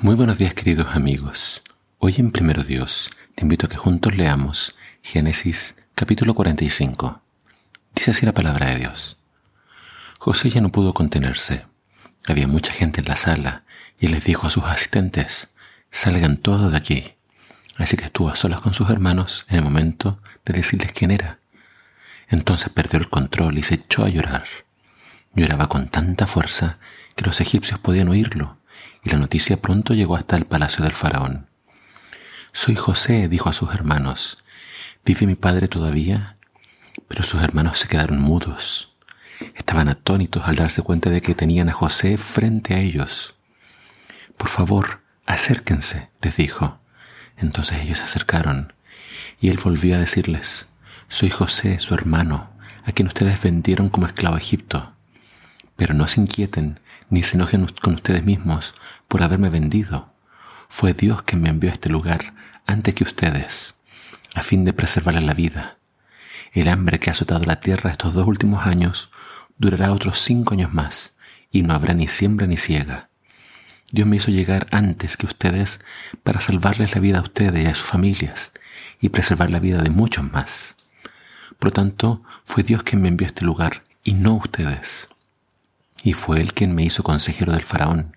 Muy buenos días queridos amigos. Hoy en Primero Dios te invito a que juntos leamos Génesis capítulo 45. Dice así la palabra de Dios. José ya no pudo contenerse. Había mucha gente en la sala y les dijo a sus asistentes, salgan todos de aquí. Así que estuvo a solas con sus hermanos en el momento de decirles quién era. Entonces perdió el control y se echó a llorar. Lloraba con tanta fuerza que los egipcios podían oírlo y la noticia pronto llegó hasta el palacio del faraón. Soy José, dijo a sus hermanos. ¿Vive mi padre todavía? Pero sus hermanos se quedaron mudos. Estaban atónitos al darse cuenta de que tenían a José frente a ellos. Por favor, acérquense, les dijo. Entonces ellos se acercaron, y él volvió a decirles, Soy José, su hermano, a quien ustedes vendieron como esclavo a Egipto. Pero no se inquieten ni se enojen con ustedes mismos por haberme vendido. Fue Dios quien me envió a este lugar antes que ustedes, a fin de preservarle la vida. El hambre que ha azotado la tierra estos dos últimos años durará otros cinco años más, y no habrá ni siembra ni ciega. Dios me hizo llegar antes que ustedes para salvarles la vida a ustedes y a sus familias, y preservar la vida de muchos más. Por tanto, fue Dios quien me envió a este lugar, y no ustedes. Y fue él quien me hizo consejero del faraón,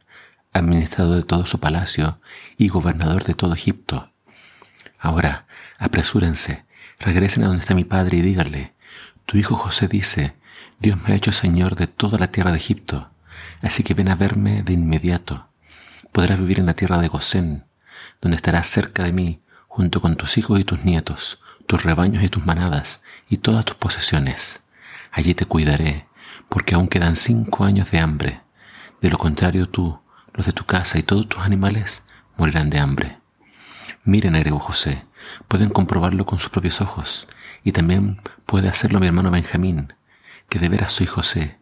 administrador de todo su palacio y gobernador de todo Egipto. Ahora, apresúrense, regresen a donde está mi padre y díganle, tu hijo José dice, Dios me ha hecho señor de toda la tierra de Egipto, así que ven a verme de inmediato. Podrás vivir en la tierra de Gosén, donde estarás cerca de mí, junto con tus hijos y tus nietos, tus rebaños y tus manadas, y todas tus posesiones. Allí te cuidaré, porque aún quedan cinco años de hambre. De lo contrario tú, los de tu casa y todos tus animales morirán de hambre. Miren, agregó José, pueden comprobarlo con sus propios ojos, y también puede hacerlo mi hermano Benjamín, que de veras soy José.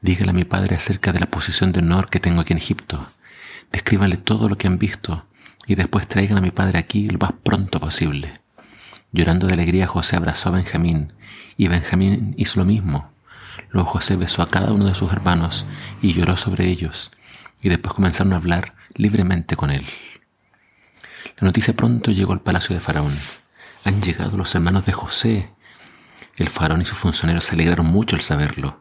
Dígale a mi padre acerca de la posición de honor que tengo aquí en Egipto. Descríbanle todo lo que han visto y después traigan a mi padre aquí lo más pronto posible. Llorando de alegría, José abrazó a Benjamín y Benjamín hizo lo mismo. Luego José besó a cada uno de sus hermanos y lloró sobre ellos, y después comenzaron a hablar libremente con él. La noticia pronto llegó al palacio de Faraón. Han llegado los hermanos de José. El faraón y sus funcionarios se alegraron mucho al saberlo.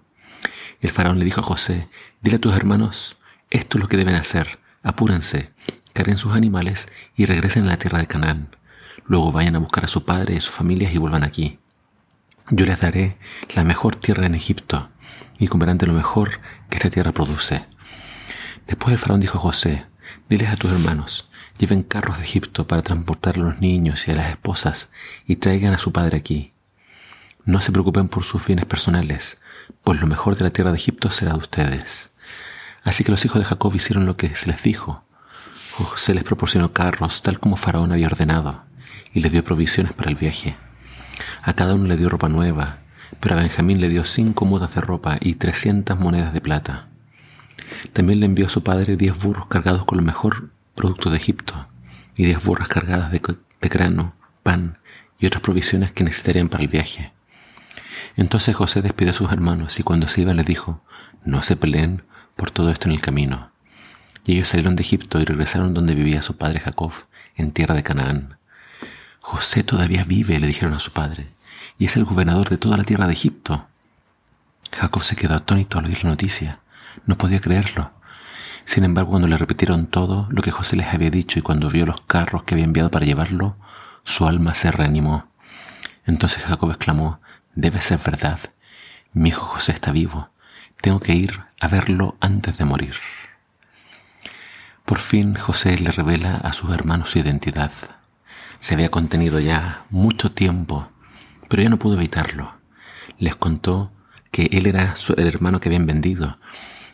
El faraón le dijo a José, dile a tus hermanos, esto es lo que deben hacer, apúrense, carguen sus animales y regresen a la tierra de Canaán. Luego vayan a buscar a su padre y a sus familias y vuelvan aquí. Yo les daré la mejor tierra en Egipto y comerán de lo mejor que esta tierra produce. Después el faraón dijo a José, diles a tus hermanos, lleven carros de Egipto para transportar a los niños y a las esposas y traigan a su padre aquí. No se preocupen por sus bienes personales, pues lo mejor de la tierra de Egipto será de ustedes. Así que los hijos de Jacob hicieron lo que se les dijo. José les proporcionó carros tal como Faraón había ordenado y les dio provisiones para el viaje. A cada uno le dio ropa nueva, pero a Benjamín le dio cinco mudas de ropa y trescientas monedas de plata. También le envió a su padre diez burros cargados con lo mejor producto de Egipto y diez burras cargadas de, grano, pan y otras provisiones que necesitarían para el viaje. Entonces José despidió a sus hermanos y cuando se iba les dijo, no se peleen por todo esto en el camino. Y ellos salieron de Egipto y regresaron donde vivía su padre Jacob, en tierra de Canaán. José todavía vive, le dijeron a su padre y es el gobernador de toda la tierra de Egipto. Jacob se quedó atónito al oír la noticia. No podía creerlo. Sin embargo, cuando le repitieron todo lo que José les había dicho y cuando vio los carros que había enviado para llevarlo, su alma se reanimó. Entonces Jacob exclamó, debe ser verdad. Mi hijo José está vivo. Tengo que ir a verlo antes de morir. Por fin José le revela a sus hermanos su identidad. Se había contenido ya mucho tiempo pero ya no pudo evitarlo. Les contó que él era el hermano que habían vendido.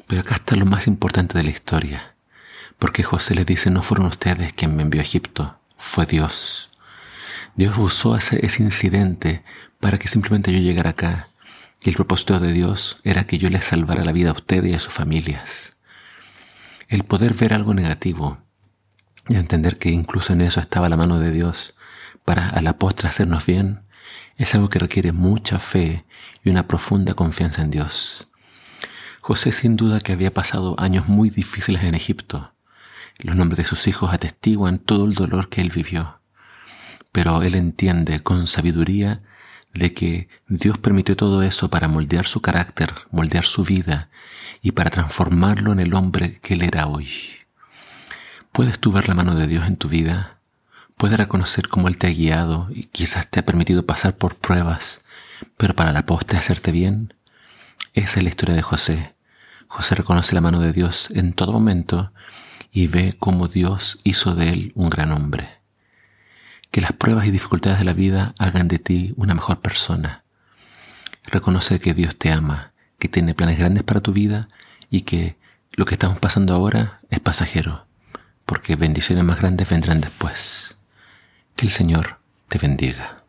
Pero acá está lo más importante de la historia. Porque José les dice, no fueron ustedes quien me envió a Egipto, fue Dios. Dios usó ese, ese incidente para que simplemente yo llegara acá. Y el propósito de Dios era que yo les salvara la vida a ustedes y a sus familias. El poder ver algo negativo y entender que incluso en eso estaba la mano de Dios para a la postre hacernos bien, es algo que requiere mucha fe y una profunda confianza en Dios. José sin duda que había pasado años muy difíciles en Egipto. Los nombres de sus hijos atestiguan todo el dolor que él vivió. Pero él entiende con sabiduría de que Dios permitió todo eso para moldear su carácter, moldear su vida y para transformarlo en el hombre que él era hoy. ¿Puedes tú ver la mano de Dios en tu vida? ¿Puedes reconocer cómo Él te ha guiado y quizás te ha permitido pasar por pruebas, pero para la postre hacerte bien? Esa es la historia de José. José reconoce la mano de Dios en todo momento y ve cómo Dios hizo de él un gran hombre. Que las pruebas y dificultades de la vida hagan de ti una mejor persona. Reconoce que Dios te ama, que tiene planes grandes para tu vida y que lo que estamos pasando ahora es pasajero, porque bendiciones más grandes vendrán después. Que el Señor te bendiga.